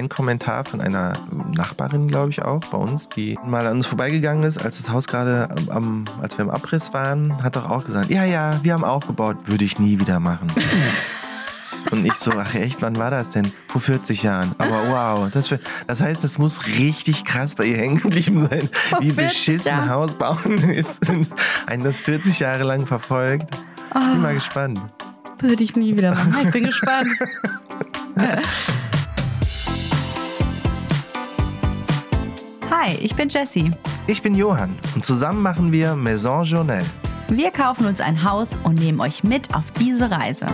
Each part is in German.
einen Kommentar von einer Nachbarin, glaube ich auch, bei uns, die mal an uns vorbeigegangen ist, als das Haus gerade am, als wir im Abriss waren, hat doch auch gesagt, ja, ja, wir haben auch gebaut, würde ich nie wieder machen. Und ich so, ach echt, wann war das denn? Vor 40 Jahren. Aber wow, das, das heißt, das muss richtig krass bei ihr hängen geblieben sein, Vor wie 40 beschissen Jahren. Haus bauen ist und einen das 40 Jahre lang verfolgt. Ich bin mal gespannt. Würde ich nie wieder machen. Ich bin gespannt. Hi, ich bin Jessie. Ich bin Johann und zusammen machen wir Maison Journal. Wir kaufen uns ein Haus und nehmen euch mit auf diese Reise.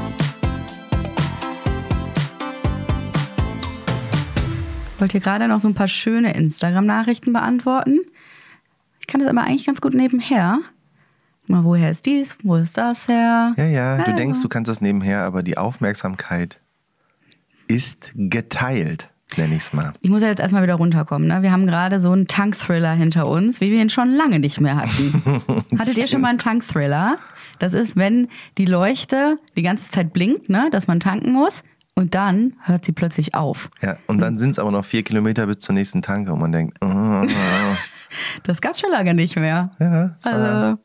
Wollt ihr gerade noch so ein paar schöne Instagram-Nachrichten beantworten? Ich kann das aber eigentlich ganz gut nebenher. Mal, woher ist dies? Wo ist das her? Ja, ja, du Also. denkst, du kannst das nebenher, aber die Aufmerksamkeit ist geteilt, nenne ich es mal. Ich muss ja jetzt erstmal wieder runterkommen. Ne? Wir haben gerade so einen Tank-Thriller hinter uns, wie wir ihn schon lange nicht mehr hatten. Hattet ihr schon mal einen Tank-Thriller? Das ist, wenn die Leuchte die ganze Zeit blinkt, ne? dass man tanken muss und dann hört sie plötzlich auf. Ja, und dann sind es aber noch vier Kilometer bis zur nächsten Tanke und man denkt, oh, oh, Das gab's schon lange nicht mehr. ja, Also,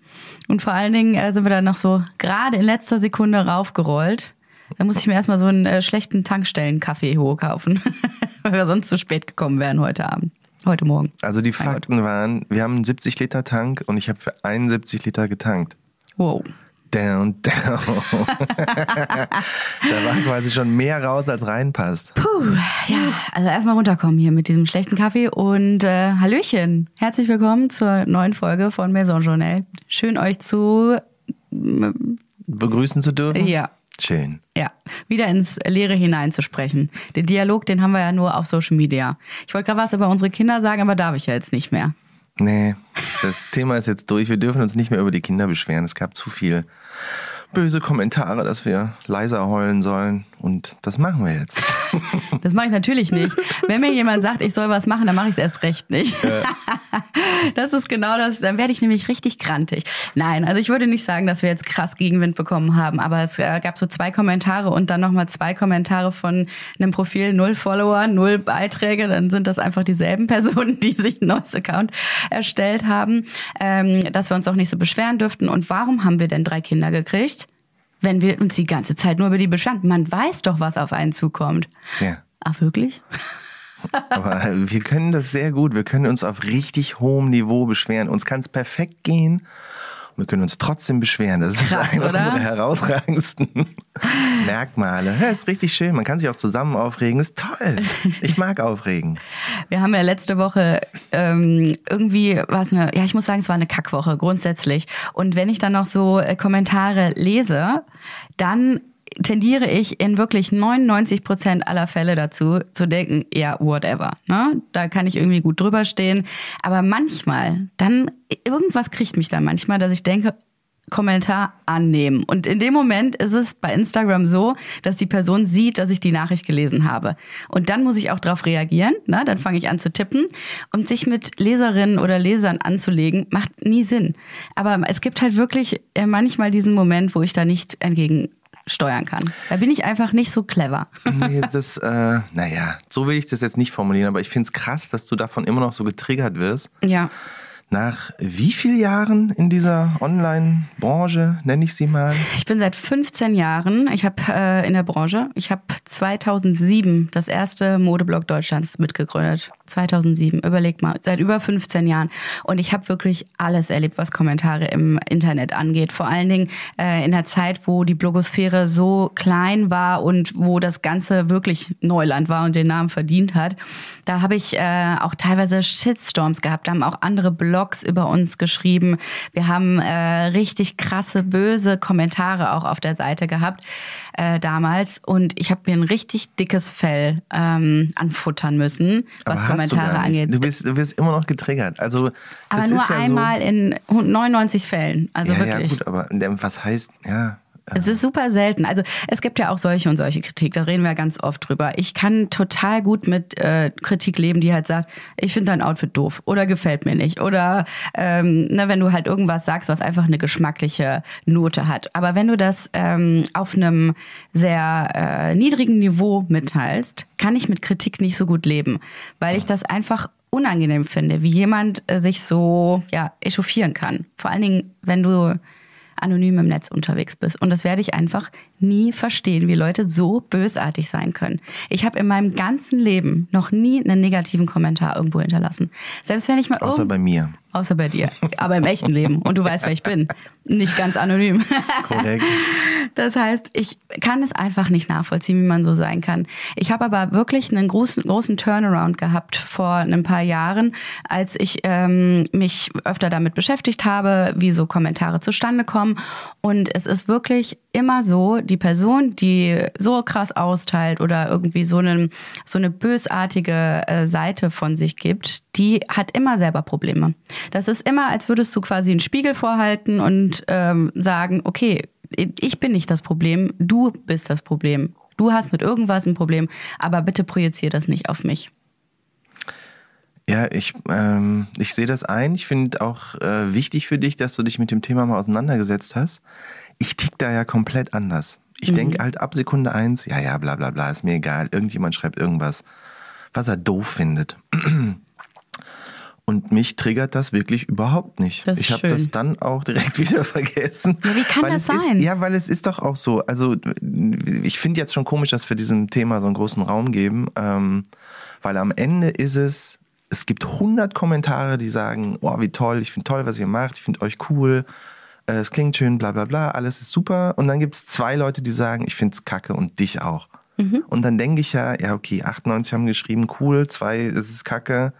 und vor allen Dingen äh, sind wir dann noch so gerade in letzter Sekunde raufgerollt. Da muss ich mir erstmal so einen äh, schlechten Tankstellen-Kaffee hochkaufen, weil wir sonst zu spät gekommen wären heute Abend. Heute Morgen. also die. Fakten waren, wir haben einen 70 Liter Tank und ich habe für 71 Liter getankt. Wow. Down, down. da war quasi schon mehr raus, als reinpasst. Puh, ja, also erstmal runterkommen hier mit diesem schlechten Kaffee und äh, Hallöchen. Herzlich willkommen zur neuen Folge von Maison Journal. Schön euch zu, Begrüßen zu dürfen? ja, Schön. ja, wieder ins Leere hineinzusprechen. Den Dialog, den haben wir ja nur auf Social Media. Ich wollte gerade was über unsere Kinder sagen, aber darf ich ja jetzt nicht mehr. Nee, das Thema ist jetzt durch. Wir dürfen uns nicht mehr über die Kinder beschweren. Es gab zu viel böse Kommentare, dass wir leiser heulen sollen. Und das machen wir jetzt. Das mache ich natürlich nicht. Wenn mir jemand sagt, ich soll was machen, dann mache ich es erst recht nicht. Das ist genau das. Dann werde ich nämlich richtig grantig. Nein, also ich würde nicht sagen, dass wir jetzt krass Gegenwind bekommen haben, aber es äh, gab so zwei Kommentare und dann nochmal zwei Kommentare von einem Profil, null Follower, null Beiträge. Dann sind das einfach dieselben Personen, die sich ein neues Account erstellt haben, ähm, dass wir uns auch nicht so beschweren dürften. Und warum haben wir denn drei Kinder gekriegt? Wenn wir uns die ganze Zeit nur über die beschweren. Man weiß doch, was auf einen zukommt. Ja. Ach, wirklich? Aber wir können das sehr gut. Wir können uns auf richtig hohem Niveau beschweren. Uns kann es perfekt gehen. Und wir können uns trotzdem beschweren. Das ist Krass, einer oder? unserer herausragendsten Merkmale. Ja, ist richtig schön. Man kann sich auch zusammen aufregen. Ist toll. Ich mag aufregen. Wir haben ja letzte Woche ähm, irgendwie was eine, ja, ich muss sagen, es war eine Kackwoche grundsätzlich. Und wenn ich dann noch so äh, Kommentare lese, dann tendiere ich in wirklich 99 Prozent aller Fälle dazu zu denken, ja, whatever. Ne? Da kann ich irgendwie gut drüber stehen. Aber manchmal, dann, irgendwas kriegt mich dann manchmal, dass ich denke, Kommentar annehmen. Und in dem Moment ist es bei Instagram so, dass die Person sieht, dass ich die Nachricht gelesen habe. Und dann muss ich auch darauf reagieren. Ne? Dann fange ich an zu tippen. Und sich mit Leserinnen oder Lesern anzulegen, macht nie Sinn. Aber es gibt halt wirklich äh, manchmal diesen Moment, wo ich da nicht entgegen steuern kann. Da bin ich einfach nicht so clever. Nee, das, äh, naja, so will ich das jetzt nicht formulieren, aber ich finde es krass, dass du davon immer noch so getriggert wirst. Ja. Nach wie vielen Jahren in dieser Online-Branche, nenne ich sie mal? Ich bin seit 15 Jahren, ich habe äh, in der Branche, ich habe 2007 das erste Modeblog Deutschlands mitgegründet. 2007, überleg mal, seit über 15 Jahren. Und ich habe wirklich alles erlebt, was Kommentare im Internet angeht. Vor allen Dingen äh, in der Zeit, wo die Blogosphäre so klein war und wo das Ganze wirklich Neuland war und den Namen verdient hat. Da habe ich äh, auch teilweise Shitstorms gehabt. Da haben auch andere Blogs über uns geschrieben. Wir haben äh, richtig krasse, böse Kommentare auch auf der Seite gehabt äh, damals. Und ich habe mir ein richtig dickes Fell ähm, anfuttern müssen, was Aber du Kommentare nicht. angeht. Du bist, du bist immer noch getriggert. Also, aber nur ist ja einmal in 99 Fällen. Also So, ja, ja, wirklich. gut, aber was heißt, ja, Es ist super selten. Also es gibt ja auch solche und solche Kritik, da reden wir ganz oft drüber. Ich kann total gut mit äh, Kritik leben, die halt sagt, ich finde dein Outfit doof oder gefällt mir nicht. Oder ähm, ne, wenn du halt irgendwas sagst, was einfach eine geschmackliche Note hat. Aber wenn du das ähm, auf einem sehr äh, niedrigen Niveau mitteilst, kann ich mit Kritik nicht so gut leben, weil ich das einfach unangenehm finde, wie jemand äh, sich so ja, echauffieren kann. Vor allen Dingen, wenn du anonym im Netz unterwegs bist. Und das werde ich einfach nie verstehen, wie Leute so bösartig sein können. Ich habe in meinem ganzen Leben noch nie einen negativen Kommentar irgendwo hinterlassen. Selbst wenn ich mal Außer bei mir. Außer bei dir. Aber im echten Leben. Und du weißt, wer ich bin. Nicht ganz anonym. Korrekt. Das heißt, ich kann es einfach nicht nachvollziehen, wie man so sein kann. Ich habe aber wirklich einen großen, großen Turnaround gehabt vor ein paar Jahren, als ich ähm, mich öfter damit beschäftigt habe, wie so Kommentare zustande kommen. Und es ist wirklich immer so, die Person, die so krass austeilt oder irgendwie so, einen, so eine bösartige äh, Seite von sich gibt, die hat immer selber Probleme. Das ist immer, als würdest du quasi einen Spiegel vorhalten und ähm, sagen, okay, ich bin nicht das Problem, du bist das Problem. Du hast mit irgendwas ein Problem, aber bitte projizier das nicht auf mich. Ja, ich, ähm, ich sehe das ein. Ich finde auch äh, wichtig für dich, dass du dich mit dem Thema mal auseinandergesetzt hast. Ich tick da ja komplett anders. Ich mhm. denke halt ab Sekunde eins, ja, ja, bla bla bla, ist mir egal. Irgendjemand schreibt irgendwas, was er doof findet. Und mich triggert das wirklich überhaupt nicht. Das ich habe das dann auch direkt wieder vergessen. Ja, wie kann das sein? Ist, ja, weil es ist doch auch so. Also ich finde jetzt schon komisch, dass wir diesem Thema so einen großen Raum geben, ähm, weil am Ende ist es, es gibt 100 Kommentare, die sagen, oh, wie toll, ich finde toll, was ihr macht, ich finde euch cool, äh, es klingt schön, bla bla bla, alles ist super. Und dann gibt es zwei Leute, die sagen, ich finde es kacke und dich auch. Mhm. Und dann denke ich ja, ja, okay, 98 haben geschrieben, cool, zwei, es ist kacke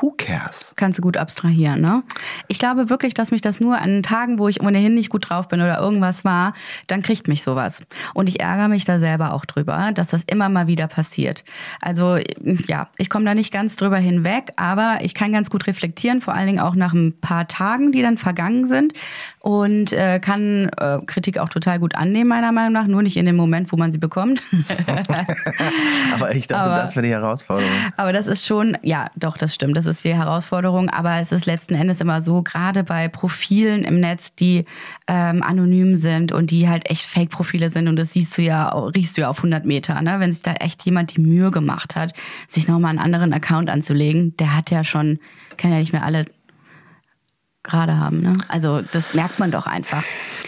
who cares? Kannst du gut abstrahieren, ne? Ich glaube wirklich, dass mich das nur an Tagen, wo ich ohnehin nicht gut drauf bin oder irgendwas war, dann kriegt mich sowas. Und ich ärgere mich da selber auch drüber, dass das immer mal wieder passiert. Also ja, ich komme da nicht ganz drüber hinweg, aber ich kann ganz gut reflektieren, vor allen Dingen auch nach ein paar Tagen, die dann vergangen sind und äh, kann äh, Kritik auch total gut annehmen, meiner Meinung nach, nur nicht in dem Moment, wo man sie bekommt. aber ich dachte, aber, das wäre die Herausforderung. Aber das ist schon, ja, doch, das stimmt. Das ist die Herausforderung. Aber es ist letzten Endes immer so, gerade bei Profilen im Netz, die ähm, anonym sind und die halt echt Fake-Profile sind. Und das siehst du ja, riechst du ja auf 100 Meter. Ne? Wenn sich da echt jemand die Mühe gemacht hat, sich nochmal einen anderen Account anzulegen, der hat ja schon, kann ja nicht mehr alle gerade haben. Ne? Also das merkt man doch einfach.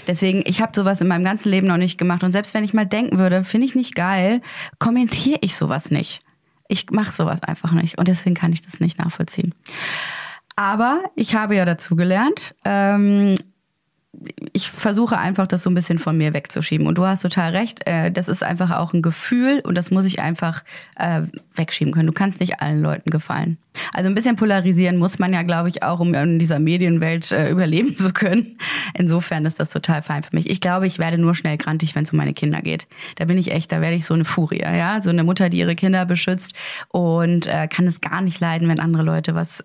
Deswegen, ich habe sowas in meinem ganzen Leben noch nicht gemacht. Und selbst wenn ich mal denken würde, finde ich nicht geil, kommentiere ich sowas nicht. Ich mache sowas einfach nicht und deswegen kann ich das nicht nachvollziehen. Aber ich habe ja dazu gelernt. Ähm, ich versuche einfach, das so ein bisschen von mir wegzuschieben. Und du hast total recht, äh, das ist einfach auch ein Gefühl und das muss ich einfach äh, wegschieben können. Du kannst nicht allen Leuten gefallen. Also ein bisschen polarisieren muss man ja, glaube ich, auch, um in dieser Medienwelt äh, überleben zu können. Insofern ist das total fein für mich. Ich glaube, ich werde nur schnell grantig, wenn es um meine Kinder geht. Da bin ich echt, da werde ich so eine Furie, ja, so eine Mutter, die ihre Kinder beschützt und kann es gar nicht leiden, wenn andere Leute was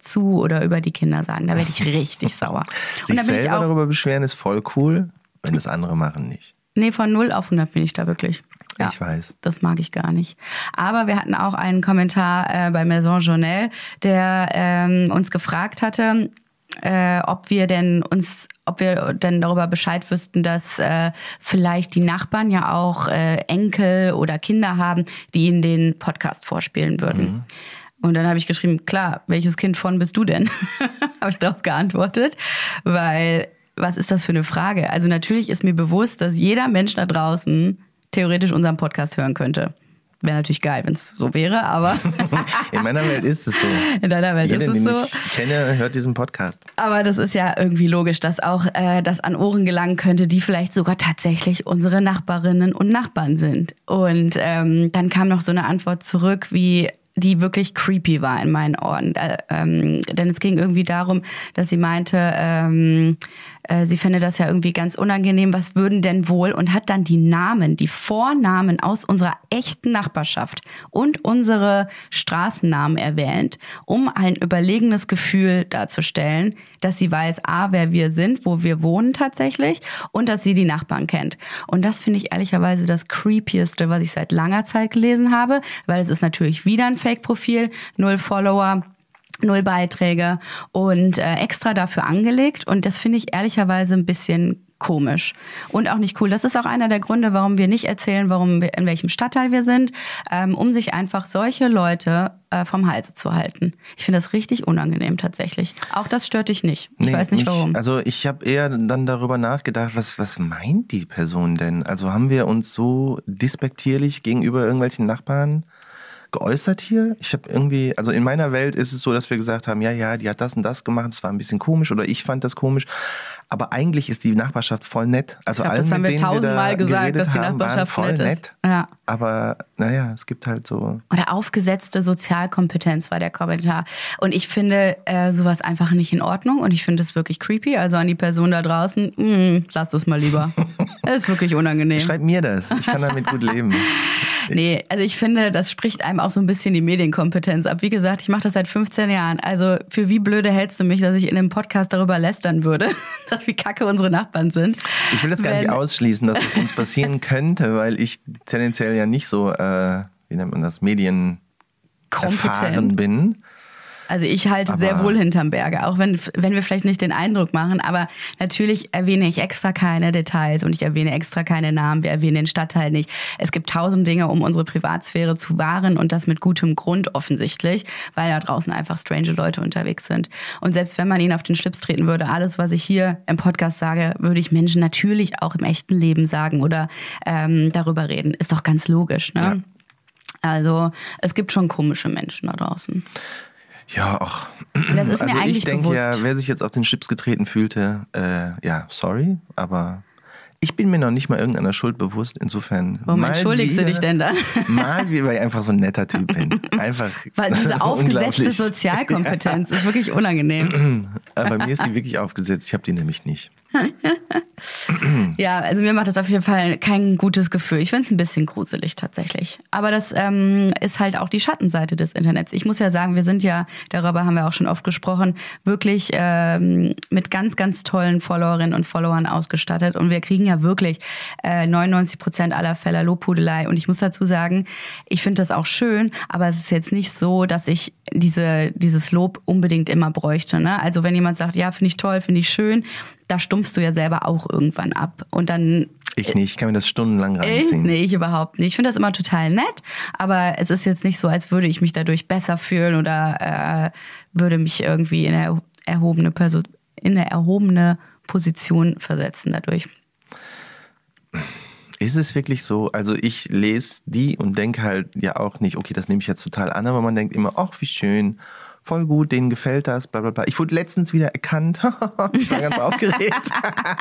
zu oder über die Kinder sagen. Da werde ich richtig sauer. Sich und dann bin ich auch, darüber beschweren ist voll cool, wenn das andere machen nicht. Nee, von 0 auf 100 bin ich da wirklich. Ja, ich weiß. Das mag ich gar nicht. Aber wir hatten auch einen Kommentar äh, bei Maison Journal, der ähm, uns gefragt hatte, äh, ob wir denn uns, ob wir denn darüber Bescheid wüssten, dass äh, vielleicht die Nachbarn ja auch äh, Enkel oder Kinder haben, die ihnen den Podcast vorspielen würden. Mhm. Und dann habe ich geschrieben, klar, welches Kind von bist du denn? habe ich darauf geantwortet, weil was ist das für eine Frage? Also natürlich ist mir bewusst, dass jeder Mensch da draußen theoretisch unseren Podcast hören könnte. Wäre natürlich geil, wenn es so wäre, aber. In meiner Welt ist es so. In deiner Welt Jeder, ist es den so. Ich kenne, hört diesen Podcast. Aber das ist ja irgendwie logisch, dass auch äh, das an Ohren gelangen könnte, die vielleicht sogar tatsächlich unsere Nachbarinnen und Nachbarn sind. Und ähm, dann kam noch so eine Antwort zurück wie, die wirklich creepy war in meinen Ohren. Äh, ähm, denn es ging irgendwie darum, dass sie meinte, ähm, äh, sie fände das ja irgendwie ganz unangenehm, was würden denn wohl und hat dann die Namen, die Vornamen aus unserer echten Nachbarschaft und unsere Straßennamen erwähnt, um ein überlegenes Gefühl darzustellen, dass sie weiß, a, wer wir sind, wo wir wohnen tatsächlich und dass sie die Nachbarn kennt. Und das finde ich ehrlicherweise das creepieste, was ich seit langer Zeit gelesen habe, weil es ist natürlich wieder ein Fake-Profil, null Follower null Beiträge und äh, extra dafür angelegt. Und das finde ich ehrlicherweise ein bisschen komisch und auch nicht cool. Das ist auch einer der Gründe, warum wir nicht erzählen, warum wir, in welchem Stadtteil wir sind, ähm, um sich einfach solche Leute äh, vom Halse zu halten. Ich finde das richtig unangenehm tatsächlich. Auch das stört dich nicht. Ich nee, weiß nicht mich, warum. Also ich habe eher dann darüber nachgedacht, was, was meint die Person denn? Also haben wir uns so dispektierlich gegenüber irgendwelchen Nachbarn geäußert hier. Ich habe irgendwie, also in meiner Welt ist es so, dass wir gesagt haben, ja, ja, die hat das und das gemacht, es war ein bisschen komisch oder ich fand das komisch. Aber eigentlich ist die Nachbarschaft voll nett. Also glaub, allen, das haben wir tausendmal gesagt, dass die Nachbarschaft voll nett, nett. Ja. Aber naja, es gibt halt so. Oder aufgesetzte Sozialkompetenz war der Kommentar. Und ich finde äh, sowas einfach nicht in Ordnung und ich finde es wirklich creepy. Also an die Person da draußen, mh, mm, lasst es mal lieber. Das ist wirklich unangenehm. Schreib mir das. Ich kann damit gut leben. Nee, also ich finde, das spricht einem auch so ein bisschen die Medienkompetenz ab. Wie gesagt, ich mache das seit 15 Jahren. Also für wie blöde hältst du mich, dass ich in einem Podcast darüber lästern würde, wie kacke unsere Nachbarn sind? Ich will das gar nicht ausschließen, dass es uns passieren könnte, weil ich tendenziell ja nicht so, äh, wie nennt man das, Medien erfahren bin. Also ich halte aber sehr wohl hinterm Berge, auch wenn, wenn wir vielleicht nicht den Eindruck machen. Aber natürlich erwähne ich extra keine Details und ich erwähne extra keine Namen. Wir erwähnen den Stadtteil nicht. Es gibt tausend Dinge, um unsere Privatsphäre zu wahren und das mit gutem Grund offensichtlich, weil da draußen einfach strange Leute unterwegs sind. Und selbst wenn man ihnen auf den Schlips treten würde, alles, was ich hier im Podcast sage, würde ich Menschen natürlich auch im echten Leben sagen oder ähm, darüber reden. Ist doch ganz logisch, ne? Ja. Also es gibt schon komische Menschen da draußen. Ja, ach. Das ist mir also eigentlich ich denke bewusst. ja, wer sich jetzt auf den Chips getreten fühlte, äh, ja, sorry, aber ich bin mir noch nicht mal irgendeiner Schuld bewusst. Insofern. Warum entschuldigst wieder, du dich denn dann? Mal wie, weil ich einfach so ein netter Typ bin. Einfach. Weil diese aufgesetzte Sozialkompetenz ist wirklich unangenehm. Aber bei mir ist die wirklich aufgesetzt. Ich habe die nämlich nicht. ja, also mir macht das auf jeden Fall kein gutes Gefühl. Ich finde es ein bisschen gruselig tatsächlich. Aber das ähm, ist halt auch die Schattenseite des Internets. Ich muss ja sagen, wir sind ja, darüber haben wir auch schon oft gesprochen, wirklich ähm, mit ganz, ganz tollen Followerinnen und Followern ausgestattet. Und wir kriegen ja wirklich äh, 99 Prozent aller Fälle Lobhudelei. Und ich muss dazu sagen, ich finde das auch schön, aber es ist jetzt nicht so, dass ich diese, dieses Lob unbedingt immer bräuchte. Ne? Also wenn jemand sagt, ja, finde ich toll, finde ich schön, da stumpfst du ja selber auch irgendwann ab. Und dann. Ich nicht, ich kann mir das stundenlang reinziehen. nee, ich überhaupt nicht. Ich finde das immer total nett, aber es ist jetzt nicht so, als würde ich mich dadurch besser fühlen oder äh, würde mich irgendwie in eine erhobene Person, in eine erhobene Position versetzen dadurch. Ist es wirklich so? Also ich lese die und denke halt ja auch nicht, okay, das nehme ich jetzt total an, aber man denkt immer, ach, wie schön voll gut, denen gefällt das, bla bla bla. Ich wurde letztens wieder erkannt. ich war ganz aufgeregt.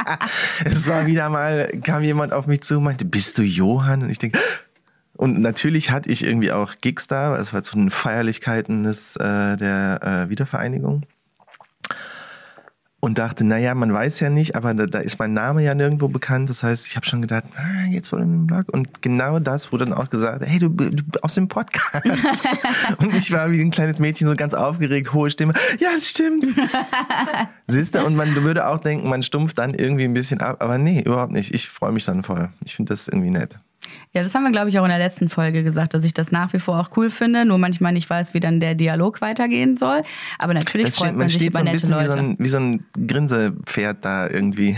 es war wieder mal, kam jemand auf mich zu und meinte, bist du Johann? Und ich denke, und natürlich hatte ich irgendwie auch Gigs da, es war zu den Feierlichkeiten des, äh, der äh, Wiedervereinigung und dachte, naja, man weiß ja nicht, aber da, da, ist mein Name ja nirgendwo bekannt. Das heißt, ich habe schon gedacht, ah, jetzt wohl in dem Blog. Und genau das wurde dann auch gesagt, hey, du, du aus dem Podcast. und ich war wie ein kleines Mädchen so ganz aufgeregt, hohe Stimme. Ja, das stimmt. Siehst du, und man würde auch denken, man stumpft dann irgendwie ein bisschen ab. Aber nee, überhaupt nicht. Ich freue mich dann voll. Ich finde das irgendwie nett. Ja, das haben wir, glaube ich, auch in der letzten Folge gesagt, dass ich das nach wie vor auch cool finde, nur manchmal nicht weiß, wie dann der Dialog weitergehen soll. Aber natürlich das freut man, man sich über so nette Leute. Wie so, ein, wie so ein Grinsepferd da irgendwie.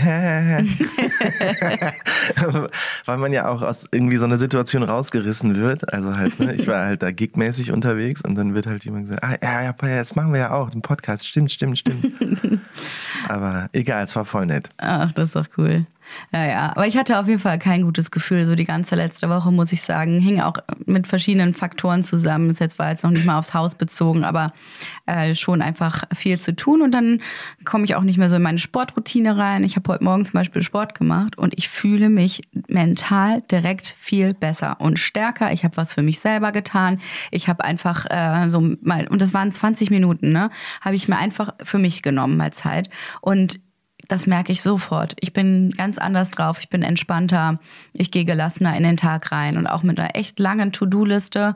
Weil man ja auch aus irgendwie so einer Situation rausgerissen wird. Also halt, ne, ich war halt da gigmäßig unterwegs und dann wird halt jemand gesagt, ah, ja, ja, jetzt machen wir ja auch den Podcast. Stimmt, stimmt, stimmt. Aber egal, es war voll nett. Ach, das ist doch cool. Ja, ja. Aber ich hatte auf jeden Fall kein gutes Gefühl. So die ganze letzte Woche, muss ich sagen, hing auch mit verschiedenen Faktoren zusammen. Das war jetzt noch nicht mal aufs Haus bezogen, aber äh, schon einfach viel zu tun. Und dann komme ich auch nicht mehr so in meine Sportroutine rein. Ich habe heute Morgen zum Beispiel Sport gemacht und ich fühle mich mental direkt viel besser und stärker. Ich habe was für mich selber getan. Ich habe einfach äh, so mal, und das waren 20 Minuten, ne, habe ich mir einfach für mich genommen mal Zeit. Und das merke ich sofort. Ich bin ganz anders drauf, ich bin entspannter, ich gehe gelassener in den Tag rein und auch mit einer echt langen To-Do-Liste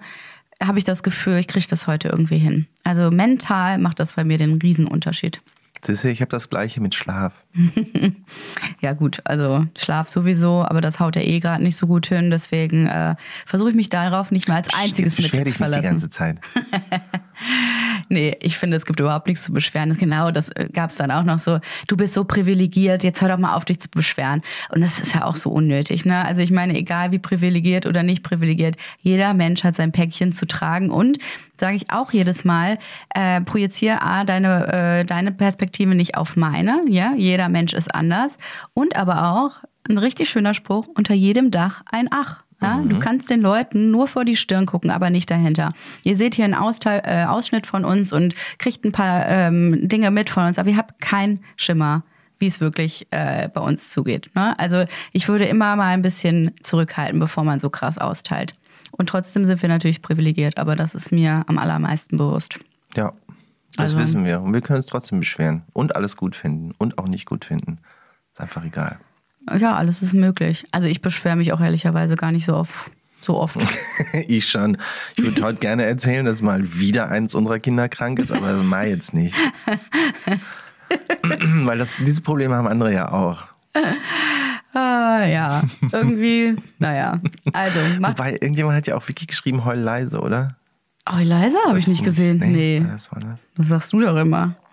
habe ich das Gefühl, ich kriege das heute irgendwie hin. Also mental macht das bei mir den Riesenunterschied. Siehst du, ich habe das gleiche mit Schlaf. ja gut, also Schlaf sowieso, aber das haut ja eh gerade nicht so gut hin. Deswegen äh, versuche ich mich darauf nicht mal als einziges Jetzt Mittel zu dich nicht die verlassen. ganze Zeit. Nee, ich finde, es gibt überhaupt nichts zu beschweren. Genau, das gab es dann auch noch so. Du bist so privilegiert, jetzt hör doch mal auf, dich zu beschweren. Und das ist ja auch so unnötig. Ne? Also ich meine, egal wie privilegiert oder nicht privilegiert, jeder Mensch hat sein Päckchen zu tragen. Und sage ich auch jedes Mal, äh, projiziere A, deine, äh, deine Perspektive nicht auf meine. Ja, jeder Mensch ist anders. Und aber auch, ein richtig schöner Spruch, unter jedem Dach ein Ach. Ja, Du kannst den Leuten nur vor die Stirn gucken, aber nicht dahinter. Ihr seht hier einen Austeil, äh, Ausschnitt von uns und kriegt ein paar ähm, Dinge mit von uns, aber ihr habt keinen Schimmer, wie es wirklich äh, bei uns zugeht. Ne? Also ich würde immer mal ein bisschen zurückhalten, bevor man so krass austeilt. Und trotzdem sind wir natürlich privilegiert, aber das ist mir am allermeisten bewusst. Ja, das Also- wissen wir. Und wir können uns trotzdem beschweren und alles gut finden und auch nicht gut finden. Ist einfach egal. Ja, alles ist möglich. Also ich beschwere mich auch ehrlicherweise gar nicht so oft. So oft. ich schon. Ich würde heute gerne erzählen, dass mal wieder eins unserer Kinder krank ist, aber das mal jetzt nicht. Weil das, dieses Problem haben andere ja auch. Ah, ja, irgendwie, naja. Also, mach. Wobei, irgendjemand hat ja auch Wiki geschrieben, heul leise, oder? Oh, leise habe ich nicht gesehen. Nee, Das war das. das sagst du doch immer.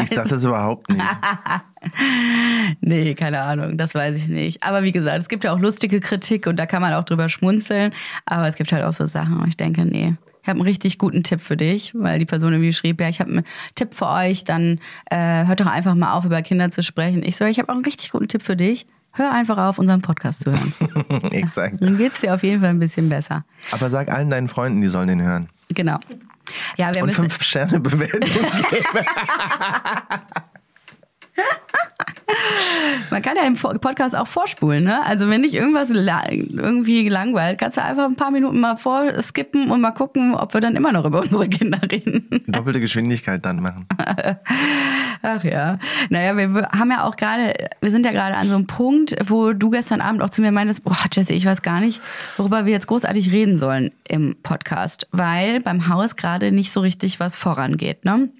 Ich sag das überhaupt nicht. nee, keine Ahnung, das weiß ich nicht. Aber wie gesagt, es gibt ja auch lustige Kritik und da kann man auch drüber schmunzeln. Aber es gibt halt auch so Sachen, wo ich denke, nee. Ich habe einen richtig guten Tipp für dich, weil die Person irgendwie schrieb, ja, ich habe einen Tipp für euch, dann äh, hört doch einfach mal auf, über Kinder zu sprechen. Ich so, ich habe auch einen richtig guten Tipp für dich. Hör einfach auf, unseren Podcast zu hören. Exakt. Dann geht's dir auf jeden Fall ein bisschen besser. Aber sag allen deinen Freunden, die sollen den hören. Genau. Ja, wir Und müssen, fünf Sterne Bewertung geben. Man kann ja Vor- Podcast auch vorspulen, ne? Also wenn dich irgendwas la irgendwie langweilt, kannst du einfach ein paar Minuten mal vorskippen und mal gucken, ob wir dann immer noch über unsere Kinder reden. Doppelte Geschwindigkeit dann machen. Ach ja. Naja, wir haben ja auch gerade, wir sind ja gerade an so einem Punkt, wo du gestern Abend auch zu mir meintest, boah, Jesse, ich weiß gar nicht, worüber wir jetzt großartig reden sollen im Podcast, weil beim Haus gerade nicht so richtig was vorangeht, ne?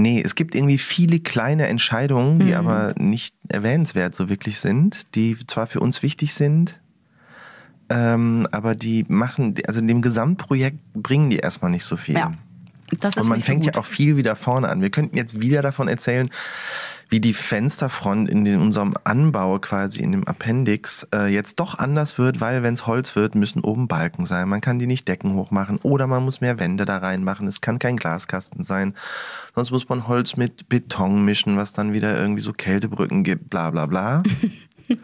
Nee, es gibt irgendwie viele kleine Entscheidungen, Mhm. die aber nicht erwähnenswert so wirklich sind, die zwar für uns wichtig sind, ähm, aber die machen, also dem Gesamtprojekt bringen die erstmal nicht so viel. Ja. Das ist Und man so fängt gut. ja auch viel wieder vorne an. Wir könnten jetzt wieder davon erzählen, wie die Fensterfront in den, unserem Anbau quasi in dem Appendix äh, jetzt doch anders wird, weil wenn es Holz wird, müssen oben Balken sein. Man kann die nicht Decken hochmachen oder man muss mehr Wände da reinmachen. Es kann kein Glaskasten sein. Sonst muss man Holz mit Beton mischen, was dann wieder irgendwie so Kältebrücken gibt, bla bla bla.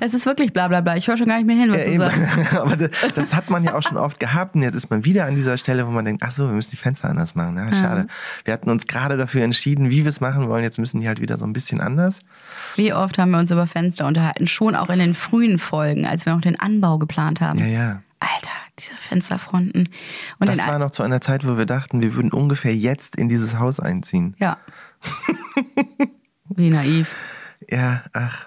Es ist wirklich bla bla bla. Ich höre schon gar nicht mehr hin, was Ja, du eben. sagst. Aber das, das hat man ja auch schon oft gehabt. Und jetzt ist man wieder an dieser Stelle, wo man denkt, ach so, wir müssen die Fenster anders machen. Ja, schade. Wir hatten uns gerade dafür entschieden, wie wir es machen wollen. Jetzt müssen die halt wieder so ein bisschen anders. Wie oft haben wir uns über Fenster unterhalten? Schon auch in den frühen Folgen, als wir noch den Anbau geplant haben. Ja, ja. Alter, diese Fensterfronten. Und Das war noch zu einer Zeit, wo wir dachten, wir würden ungefähr jetzt in dieses Haus einziehen. Ja. Wie naiv. Ja, ach.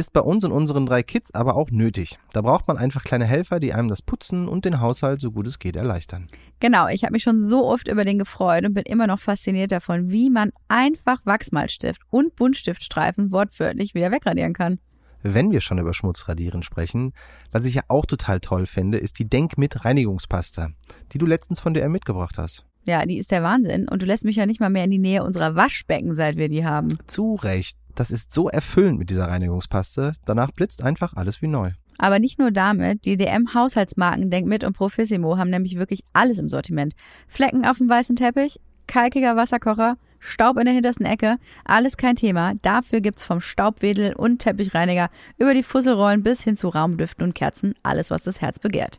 Ist bei uns und unseren drei Kids aber auch nötig. Da braucht man einfach kleine Helfer, die einem das Putzen und den Haushalt so gut es geht erleichtern. Genau, ich habe mich schon so oft über den gefreut und bin immer noch fasziniert davon, wie man einfach Wachsmalstift und Buntstiftstreifen wortwörtlich wieder wegradieren kann. Wenn wir schon über Schmutzradieren sprechen, was ich ja auch total toll finde, ist die Denk mit Reinigungspasta, die du letztens von DM mitgebracht hast. Ja, die ist der Wahnsinn und du lässt mich ja nicht mal mehr in die Nähe unserer Waschbecken, seit wir die haben. Zu Recht. Das ist so erfüllend mit dieser Reinigungspaste. Danach blitzt einfach alles wie neu. Aber nicht nur damit, die DM-Haushaltsmarken Denk mit und Profissimo haben nämlich wirklich alles im Sortiment. Flecken auf dem weißen Teppich, kalkiger Wasserkocher, Staub in der hintersten Ecke, alles kein Thema. Dafür gibt's vom Staubwedel und Teppichreiniger über die Fusselrollen bis hin zu Raumdüften und Kerzen alles, was das Herz begehrt.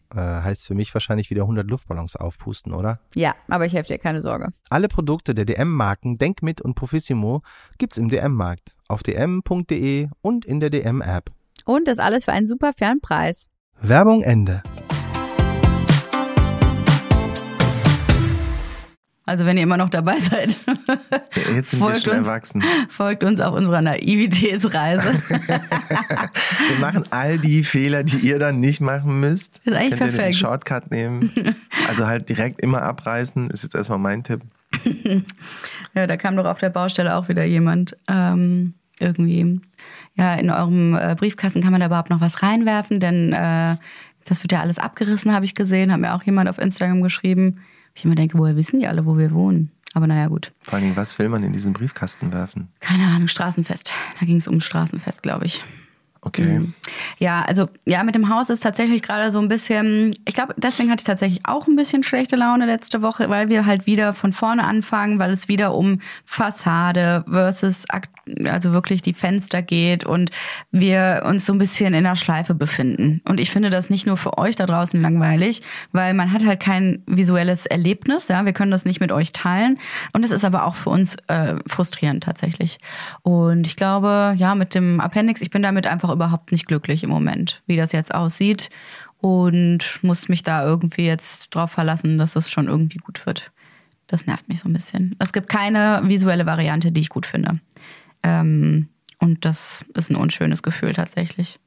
Äh, heißt für mich wahrscheinlich wieder 100 Luftballons aufpusten, oder? Ja, aber ich helfe dir, keine Sorge. Alle Produkte der DM-Marken Denkmit und Profissimo gibt's im DM-Markt, auf dm.de und in der DM-App. Und das alles für einen super fairen Preis. Werbung Ende. Also wenn ihr immer noch dabei seid, Jetzt sind wir Folgt schon uns. erwachsen. folgt uns auf unserer Naivitätsreise. Wir machen all die Fehler, die ihr dann nicht machen müsst. Ist eigentlich Könnt ihr den perfekt. Shortcut nehmen. Also halt direkt immer abreißen, ist jetzt erstmal mein Tipp. Ja, da kam doch auf der Baustelle auch wieder jemand. Ähm, irgendwie, ja, in eurem äh, Briefkasten kann man da überhaupt noch was reinwerfen, denn äh, das wird ja alles abgerissen, habe ich gesehen, hat mir auch jemand auf Instagram geschrieben. Ich immer denke, woher wissen die alle, wo wir wohnen? Aber naja, gut. Vor allen Dingen, was will man in diesen Briefkasten werfen? Keine Ahnung, Straßenfest. Da ging es um Straßenfest, glaube ich. Okay. Mhm. Ja, also ja, mit dem Haus ist tatsächlich gerade so ein bisschen, ich glaube, deswegen hatte ich tatsächlich auch ein bisschen schlechte Laune letzte Woche, weil wir halt wieder von vorne anfangen, weil es wieder um Fassade versus also wirklich die Fenster geht und wir uns so ein bisschen in der Schleife befinden. Und ich finde das nicht nur für euch da draußen langweilig, weil man hat halt kein visuelles Erlebnis, ja, wir können das nicht mit euch teilen und es ist aber auch für uns äh, frustrierend tatsächlich. Und ich glaube, ja, mit dem Appendix, ich bin damit einfach überhaupt nicht glücklich im Moment, wie das jetzt aussieht und muss mich da irgendwie jetzt drauf verlassen, dass es schon irgendwie gut wird. Das nervt mich so ein bisschen. Es gibt keine visuelle Variante, die ich gut finde. Ähm, und das ist ein unschönes Gefühl tatsächlich.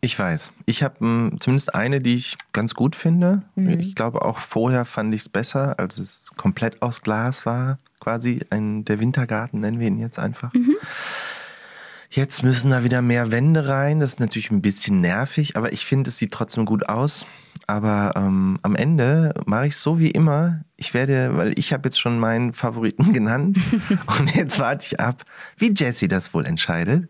Ich weiß. Ich habe zumindest eine, die ich ganz gut finde. Ich glaube, auch vorher fand ich es besser, als es komplett aus Glas war. Quasi ein, der Wintergarten nennen wir ihn jetzt einfach. Jetzt müssen da wieder mehr Wände rein. Das ist natürlich ein bisschen nervig, aber ich finde, es sieht trotzdem gut aus. Aber ähm, am Ende mache ich es so wie immer. Ich werde, weil ich habe jetzt schon meinen Favoriten genannt und jetzt warte ich ab, wie Jessie das wohl entscheidet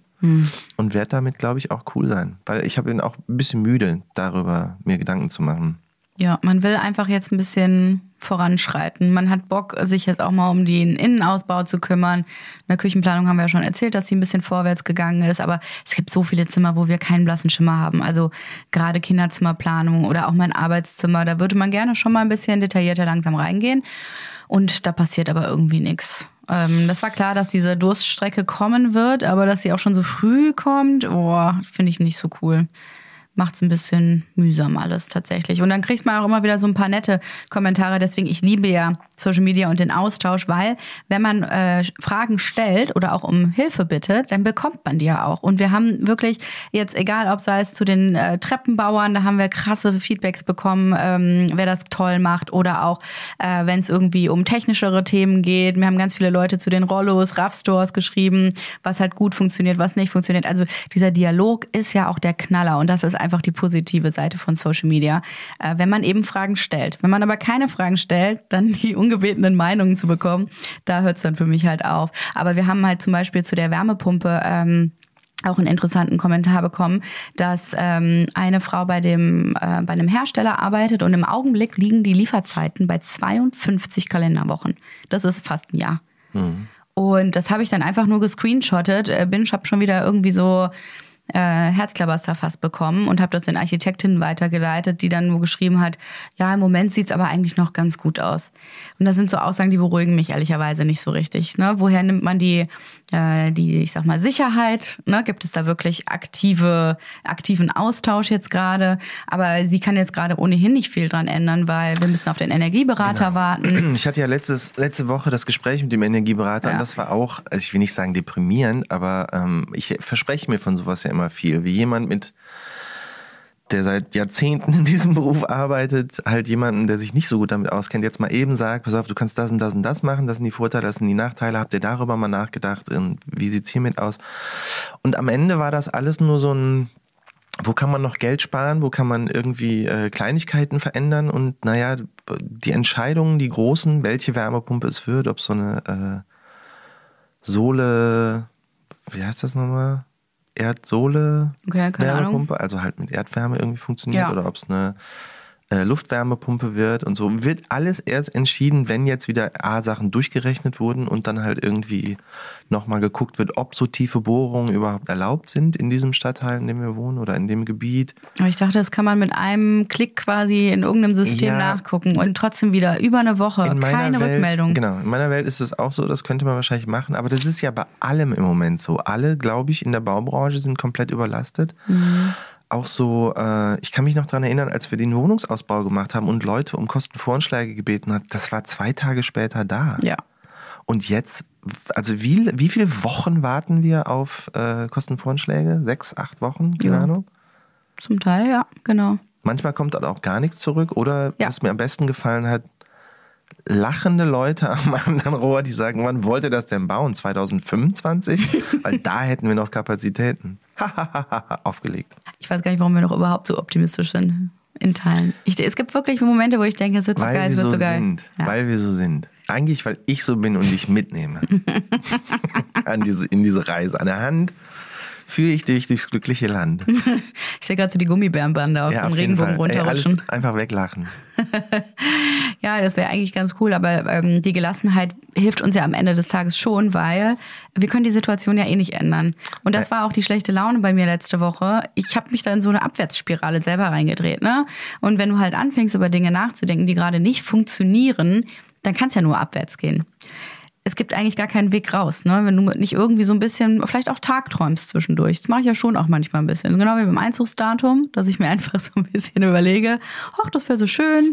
und werde damit, glaube ich, auch cool sein. Weil ich habe ihn auch ein bisschen müde, darüber mir Gedanken zu machen. Ja, man will einfach jetzt ein bisschen voranschreiten. Man hat Bock, sich jetzt auch mal um den Innenausbau zu kümmern. In der Küchenplanung haben wir ja schon erzählt, dass sie ein bisschen vorwärts gegangen ist. Aber es gibt so viele Zimmer, wo wir keinen blassen Schimmer haben. Also gerade Kinderzimmerplanung oder auch mein Arbeitszimmer. Da würde man gerne schon mal ein bisschen detaillierter langsam reingehen. Und da passiert aber irgendwie nichts. Ähm, das war klar, dass diese Durststrecke kommen wird, aber dass sie auch schon so früh kommt, oh, finde ich nicht so cool macht es ein bisschen mühsam alles tatsächlich. Und dann kriegt man auch immer wieder so ein paar nette Kommentare. Deswegen, ich liebe ja Social Media und den Austausch, weil wenn man äh, Fragen stellt oder auch um Hilfe bittet, dann bekommt man die ja auch. Und wir haben wirklich jetzt, egal ob sei es zu den äh, Treppenbauern, da haben wir krasse Feedbacks bekommen, ähm, wer das toll macht oder auch, äh, wenn es irgendwie um technischere Themen geht. Wir haben ganz viele Leute zu den Rollos, RAV-Stores geschrieben, was halt gut funktioniert, was nicht funktioniert. Also dieser Dialog ist ja auch der Knaller und das ist einfach die positive Seite von Social Media, äh, wenn man eben Fragen stellt. Wenn man aber keine Fragen stellt, dann die ungebetenen Meinungen zu bekommen, da hört es dann für mich halt auf. Aber wir haben halt zum Beispiel zu der Wärmepumpe ähm, auch einen interessanten Kommentar bekommen, dass ähm, eine Frau bei dem äh, bei einem Hersteller arbeitet und im Augenblick liegen die Lieferzeiten bei 52 Kalenderwochen. Das ist fast ein Jahr. Und das habe ich dann einfach nur gescreenshottet. Äh, Binge habe schon wieder irgendwie so äh, bekommen und habe das den Architektinnen weitergeleitet, die dann nur geschrieben hat, ja, im Moment sieht's aber eigentlich noch ganz gut aus. Und das sind so Aussagen, die beruhigen mich ehrlicherweise nicht so richtig. Ne? Woher nimmt man die, äh, die, ich sag mal, Sicherheit? Ne? Gibt es da wirklich aktive, aktiven Austausch jetzt gerade? Aber sie kann jetzt gerade ohnehin nicht viel dran ändern, weil wir müssen auf den Energieberater warten. Ich hatte ja letztes, letzte Woche das Gespräch mit dem Energieberater Ja. und das war auch, also ich will nicht sagen deprimierend, aber ähm, ich verspreche mir von sowas ja immer viel. Wie jemand mit der seit Jahrzehnten in diesem Beruf arbeitet, halt jemanden, der sich nicht so gut damit auskennt, jetzt mal eben sagt, pass auf, du kannst das und das und das machen, das sind die Vorteile, das sind die Nachteile, habt ihr darüber mal nachgedacht und wie sieht's hiermit aus? Und am Ende war das alles nur so ein, wo kann man noch Geld sparen, wo kann man irgendwie äh, Kleinigkeiten verändern und naja, die Entscheidungen, die großen, welche Wärmepumpe es wird, ob so eine äh, Sohle, wie heißt das nochmal? Erdsohle Okay. Wärmepumpe, also halt mit Erdwärme irgendwie funktioniert Ja. oder ob es eine äh, Luftwärmepumpe wird und so. Wird alles erst entschieden, wenn jetzt wieder A-Sachen durchgerechnet wurden und dann halt irgendwie nochmal geguckt wird, ob so tiefe Bohrungen überhaupt erlaubt sind in diesem Stadtteil, in dem wir wohnen oder in dem Gebiet. Aber ich dachte, das kann man mit einem Klick quasi in irgendeinem System Ja. nachgucken und trotzdem wieder über eine Woche keine Welt, Rückmeldung. Genau, in meiner Welt ist es auch so, das könnte man wahrscheinlich machen, aber das ist ja bei allem im Moment so. Alle, glaube ich, in der Baubranche sind komplett überlastet. Mhm. Auch so, äh, ich kann mich noch dran erinnern, als wir den Wohnungsausbau gemacht haben und Leute um Kostenvoranschläge gebeten hat, das war zwei Tage später da. Ja. Und jetzt, also wie, wie viele Wochen warten wir auf äh, Kostenvoranschläge? Sechs, acht Wochen? Keine Ja. Ahnung. Zum Teil, ja, genau. Manchmal kommt dann auch gar nichts zurück. Oder Ja. was mir am besten gefallen hat, lachende Leute am anderen Rohr, die sagen, wann wollt ihr das denn bauen? 2025? Weil da hätten wir noch Kapazitäten. Aufgelegt. Ich weiß gar nicht, warum wir noch überhaupt so optimistisch sind in Teilen. Ich, es gibt wirklich Momente, wo ich denke, es wird so Weil geil, es wird so so geil. sind. Ja. Weil wir so sind. Eigentlich, weil ich so bin und dich mitnehme. An diese, in diese Reise. An der Hand führe ich dich durchs glückliche Land. Ich sehe gerade so die Gummibärenbande auf dem auf jeden Regenbogen Fall. Ey, alles runterrutschen. einfach weglachen. Ja, das wäre eigentlich ganz cool, aber ähm, die Gelassenheit hilft uns ja am Ende des Tages schon, weil wir können die Situation ja eh nicht ändern. Und das war auch die schlechte Laune bei mir letzte Woche. Ich habe mich da in so eine Abwärtsspirale selber reingedreht. Ne? Und wenn du halt anfängst, über Dinge nachzudenken, die gerade nicht funktionieren, dann kann es ja nur abwärts gehen. Es gibt eigentlich gar keinen Weg raus, ne? wenn du nicht irgendwie so ein bisschen, vielleicht auch tagträumst zwischendurch. Das mache ich ja schon auch manchmal ein bisschen. Genau wie beim Einzugsdatum, dass ich mir einfach so ein bisschen überlege, ach, das wäre so schön.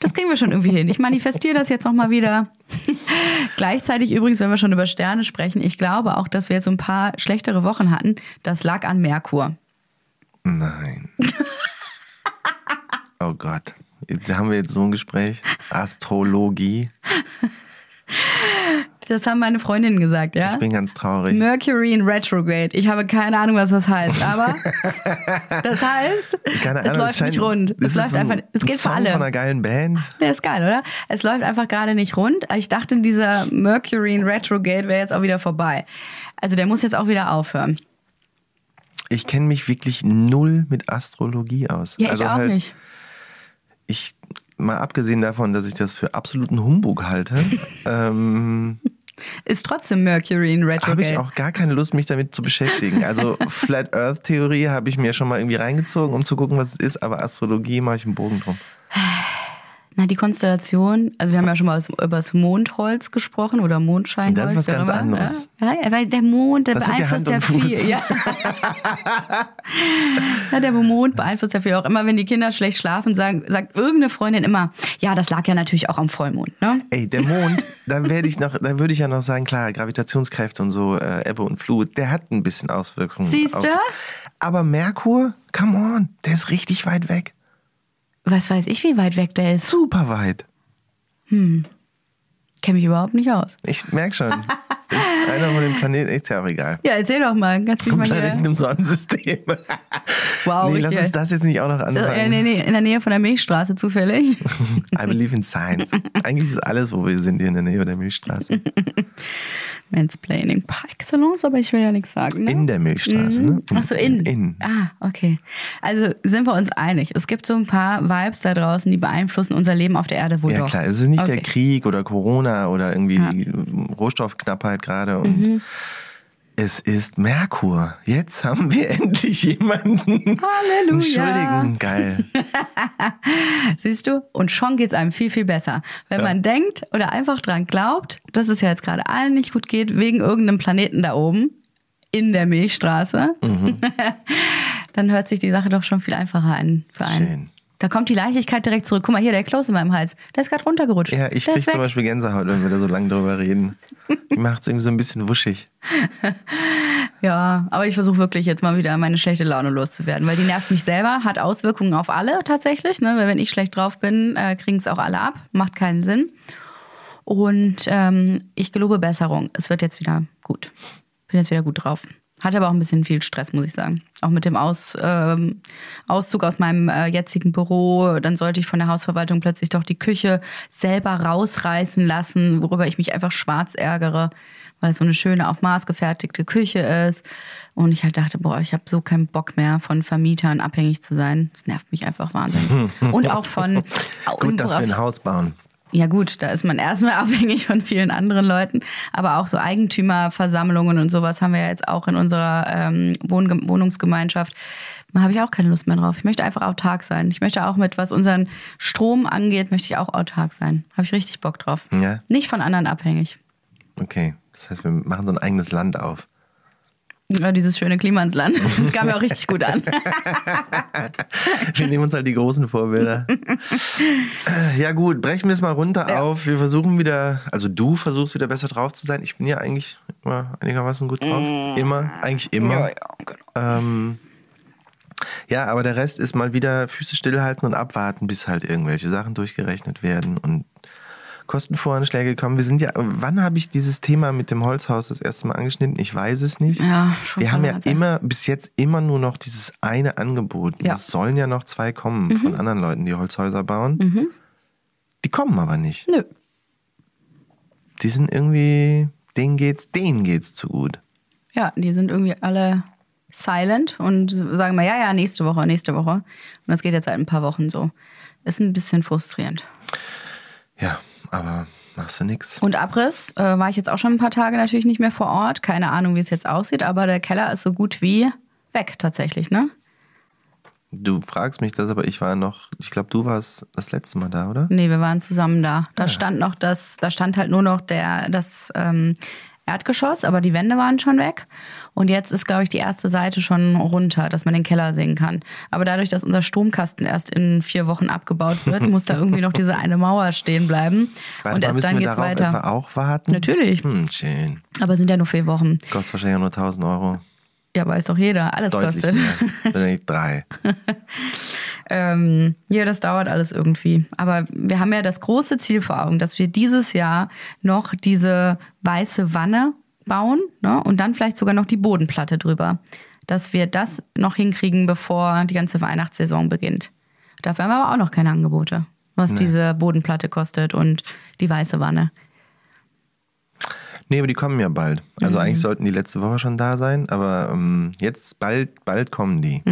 Das kriegen wir schon irgendwie hin. Ich manifestiere das jetzt nochmal wieder. Gleichzeitig übrigens, wenn wir schon über Sterne sprechen, ich glaube auch, dass wir jetzt so ein paar schlechtere Wochen hatten. Das lag an Merkur. Nein. oh Gott. Da haben wir jetzt so ein Gespräch. Astrologie. Das haben meine Freundinnen gesagt, ja? Ich bin ganz traurig. Mercury in Retrograde. Ich habe keine Ahnung, was das heißt, aber das heißt, Keine es Ahnung, läuft scheint- nicht rund. Es läuft ein, einfach, es geht für Song alle. von einer geilen Band. Der ist geil, oder? Es läuft einfach gerade nicht rund. Ich dachte, dieser Mercury in Retrograde wäre jetzt auch wieder vorbei. Also der muss jetzt auch wieder aufhören. Ich kenne mich wirklich null mit Astrologie aus. Ja, also ich auch halt, nicht. Ich, mal abgesehen davon, dass ich das für absoluten Humbug halte, ähm, Ist trotzdem Mercury in habe Retrograde. ich auch gar keine Lust, mich damit zu beschäftigen. Also Flat Earth Theorie habe ich mir schon mal irgendwie reingezogen, um zu gucken, was es ist, aber Astrologie mache ich einen Bogen drum. Na, die Konstellation, also wir haben ja schon mal über das Mondholz gesprochen oder Mondscheinholz. Das ist was ganz immer, anderes. Ja, weil der Mond, der Das beeinflusst ja viel. Ja. ja, der Mond beeinflusst ja viel. Auch immer, wenn die Kinder schlecht schlafen, sagen, sagt irgendeine Freundin immer, ja, das lag ja natürlich auch am Vollmond. Ne? Ey, der Mond, da werde ich noch, da würde ich ja noch sagen, klar, Gravitationskräfte und so, äh, Ebbe und Flut, der hat ein bisschen Auswirkungen. Siehste? auf- Aber Merkur, come on, der ist richtig weit weg. Was weiß ich, wie weit weg der ist. Super weit. Kenne mich überhaupt nicht aus. Ich merke schon. einer von den Planeten, ist ja auch egal. Ja, erzähl doch mal. Kannst mich mal Planeten hier... im Sonnensystem. Wow, nee, lass uns das jetzt nicht auch noch So, anfangen. äh, nee, nee, in der Nähe von der Milchstraße zufällig. I believe in science. Eigentlich ist alles, wo wir sind, hier in der Nähe der Milchstraße. Mansplaining par excellence, aber ich will ja nichts sagen. Ne? In der Milchstraße, ne? Ach so, in. In. Ah, okay. Also sind wir uns einig. Es gibt so ein paar Vibes da draußen, die beeinflussen unser Leben auf der Erde wohl Ja doch. klar, es ist nicht der Okay. Krieg oder Corona oder irgendwie Ja. Rohstoffknappheit gerade und es ist Merkur. Jetzt haben wir endlich jemanden. Halleluja. Entschuldigung, geil. Siehst du? Und schon geht's einem viel, viel besser. Wenn Ja. man denkt oder einfach dran glaubt, dass es ja jetzt gerade allen nicht gut geht, wegen irgendeinem Planeten da oben in der Milchstraße, Mhm. dann hört sich die Sache doch schon viel einfacher an für einen. Schön. Da kommt die Leichtigkeit direkt zurück. Guck mal hier, der Kloß in meinem Hals. Der ist gerade runtergerutscht. Ja, ich der krieg ist weg. zum Beispiel Gänsehaut, wenn wir da so lange drüber reden. Die macht es irgendwie so ein bisschen wuschig. Ja, aber ich versuche wirklich jetzt mal wieder meine schlechte Laune loszuwerden, weil die nervt mich selber, hat Auswirkungen auf alle tatsächlich. Ne? Weil wenn ich schlecht drauf bin, äh, kriegen es auch alle ab. Macht keinen Sinn. Und ähm, ich gelobe Besserung. Es wird jetzt wieder gut. Bin jetzt wieder gut drauf. Hatte aber auch ein bisschen viel Stress, muss ich sagen. Auch mit dem Aus, ähm, Auszug aus meinem äh, jetzigen Büro. Dann sollte ich von der Hausverwaltung plötzlich doch die Küche selber rausreißen lassen, worüber ich mich einfach schwarz ärgere, weil es so eine schöne, auf Maß gefertigte Küche ist. Und ich halt dachte, boah, ich habe so keinen Bock mehr, von Vermietern abhängig zu sein. Das nervt mich einfach wahnsinnig. Und auch von... Gut, dass wir ein Haus bauen. Ja gut, da ist man erstmal abhängig von vielen anderen Leuten, aber auch so Eigentümerversammlungen und sowas haben wir ja jetzt auch in unserer ähm, Wohn Wohnungsgemeinschaft. Da habe ich auch keine Lust mehr drauf. Ich möchte einfach autark sein. Ich möchte auch mit, was unseren Strom angeht, möchte ich auch autark sein. Habe ich richtig Bock drauf. Ja, Nicht von anderen abhängig. okay. Das heißt, wir machen so ein eigenes Land auf. Ja, dieses schöne Klima ins Land. Das kam mir auch richtig gut an. Wir nehmen uns halt die großen Vorbilder. Ja gut, brechen wir es mal runter auf. Wir versuchen wieder, also du versuchst wieder besser drauf zu sein. Ich bin ja eigentlich immer einigermaßen gut drauf. Immer, eigentlich immer. genau. Ähm, ja, aber der Rest ist mal wieder Füße stillhalten und abwarten, bis halt irgendwelche Sachen durchgerechnet werden und Kostenvoranschläge kommen. Wir sind ja, wann habe ich dieses Thema mit dem Holzhaus das erste Mal angeschnitten? Ich weiß es nicht. Ja, schon Wir haben ja immer, bis jetzt immer nur noch dieses eine Angebot. Ja. Es sollen ja noch zwei kommen von anderen Leuten, die Holzhäuser bauen. Mhm. Die kommen aber nicht. Nö. Die sind irgendwie, denen geht's, denen geht's zu gut. Ja, die sind irgendwie alle silent und sagen mal, ja, ja, nächste Woche, nächste Woche. Und das geht jetzt seit ein paar Wochen so. Ist ein bisschen frustrierend. Ja, aber machst du nix. Und Abriss äh, war ich jetzt auch schon ein paar Tage natürlich nicht mehr vor Ort. Keine Ahnung, wie es jetzt aussieht, aber der Keller ist so gut wie weg tatsächlich, ne? Du fragst mich das, aber ich war noch, ich glaube, du warst das letzte Mal da, oder? Nee, wir waren zusammen da. Da Ah. stand noch das, da stand halt nur noch der, das ähm, Erdgeschoss, aber die Wände waren schon weg. Und jetzt ist, glaube ich, die erste Seite schon runter, dass man den Keller sehen kann. Aber dadurch, dass unser Stromkasten erst in vier Wochen abgebaut wird, muss da irgendwie noch diese eine Mauer stehen bleiben. Warte und erst dann wir geht's weiter. auch warten? Natürlich. Hm, schön. Aber sind ja nur vier Wochen. Kostet wahrscheinlich nur 1000 Euro. Ja, weiß doch jeder. Alles Deutlich kostet. mehr. Wenn nicht drei. Ähm, ja, das dauert alles irgendwie. Aber wir haben ja das große Ziel vor Augen, dass wir dieses Jahr noch diese weiße Wanne bauen ne? und dann vielleicht sogar noch die Bodenplatte drüber. Dass wir das noch hinkriegen, bevor die ganze Weihnachtssaison beginnt. Dafür haben wir aber auch noch keine Angebote, was diese Bodenplatte kostet und die weiße Wanne. Nee, aber die kommen ja bald. Also Mhm. eigentlich sollten die letzte Woche schon da sein, aber ähm, jetzt bald, bald kommen die.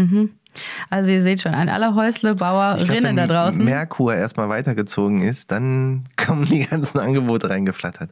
Also ihr seht schon, an alle Ich glaub, Häusle-Bauerinnen wenn da draußen. Merkur erstmal weitergezogen ist, dann kommen die ganzen Angebote reingeflattert.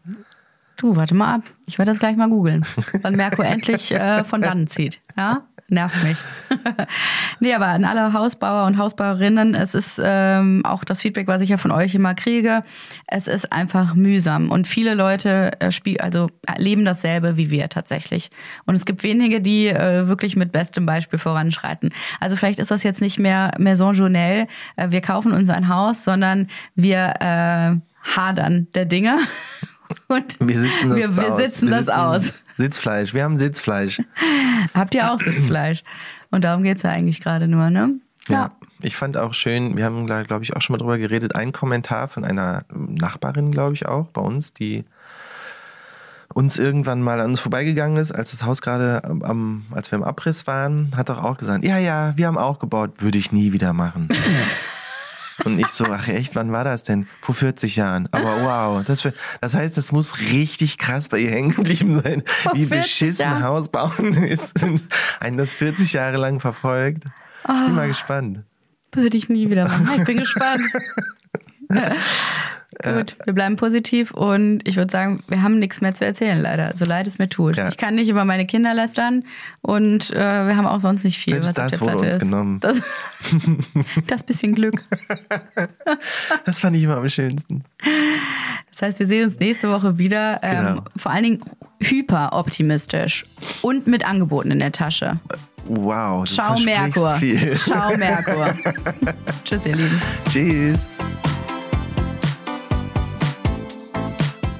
Du, warte mal ab. Ich werde das gleich mal googeln. Wann Merkur endlich äh, von dannen zieht. Ja? Nervt mich. nee, aber an alle Hausbauer und Hausbauerinnen, es ist ähm, auch das Feedback, was ich ja von euch immer kriege. Es ist einfach mühsam. Und viele Leute äh, spiel, also erleben dasselbe wie wir tatsächlich. Und es gibt wenige, die äh, wirklich mit bestem Beispiel voranschreiten. Also vielleicht ist das jetzt nicht mehr Maison Journelle, äh, wir kaufen uns ein Haus, sondern wir äh, hadern der Dinge. Und Wir sitzen das wir, wir aus. sitzen das aus. Sitzfleisch, wir haben Sitzfleisch. Habt ihr auch Sitzfleisch? Und darum geht's ja eigentlich gerade nur, ne? Ja. Ich fand auch schön, wir haben da, glaube ich, auch schon mal drüber geredet, ein Kommentar von einer Nachbarin, glaube ich, auch bei uns, die uns irgendwann mal an uns vorbeigegangen ist, als das Haus gerade am, am, als wir im Abriss waren, hat doch auch gesagt, ja, ja, wir haben auch gebaut, würde ich nie wieder machen. Und ich so, ach echt, wann war das denn? Vor 40 Jahren. Aber wow, das, für, das heißt, das muss richtig krass bei ihr hängen geblieben sein, Vor wie 40 beschissen Jahren. Haus bauen ist und einen das 40 Jahre lang verfolgt. Ich bin Ah. mal gespannt. Würde ich nie wieder machen. Ich bin gespannt. Gut, wir bleiben positiv und ich würde sagen, wir haben nichts mehr zu erzählen, leider. So leid es mir tut. Ja. Ich kann nicht über meine Kinder lästern und äh, wir haben auch sonst nicht viel, Selbst das wurde uns ist. genommen. Das, das bisschen Glück. Das fand ich immer am schönsten. Das heißt, wir sehen uns nächste Woche wieder. Ähm, Genau. Vor allen Dingen hyper optimistisch und mit Angeboten in der Tasche. Wow. Ciao, versprichst Merkur. Viel. Ciao, Merkur. Tschüss, ihr Lieben. Tschüss.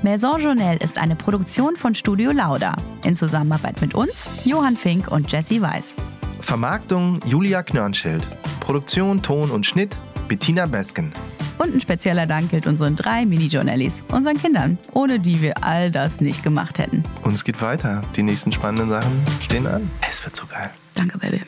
Maison Journal ist eine Produktion von Studio Lauda. In Zusammenarbeit mit uns, Johann Fink und Jesse Weiß. Vermarktung Julia Knörnschild. Produktion, Ton und Schnitt Bettina Besken. Und ein spezieller Dank gilt unseren drei Mini-Journalies, unseren Kindern, ohne die wir all das nicht gemacht hätten. Und es geht weiter. Die nächsten spannenden Sachen stehen an. Es wird so geil. Danke, Baby.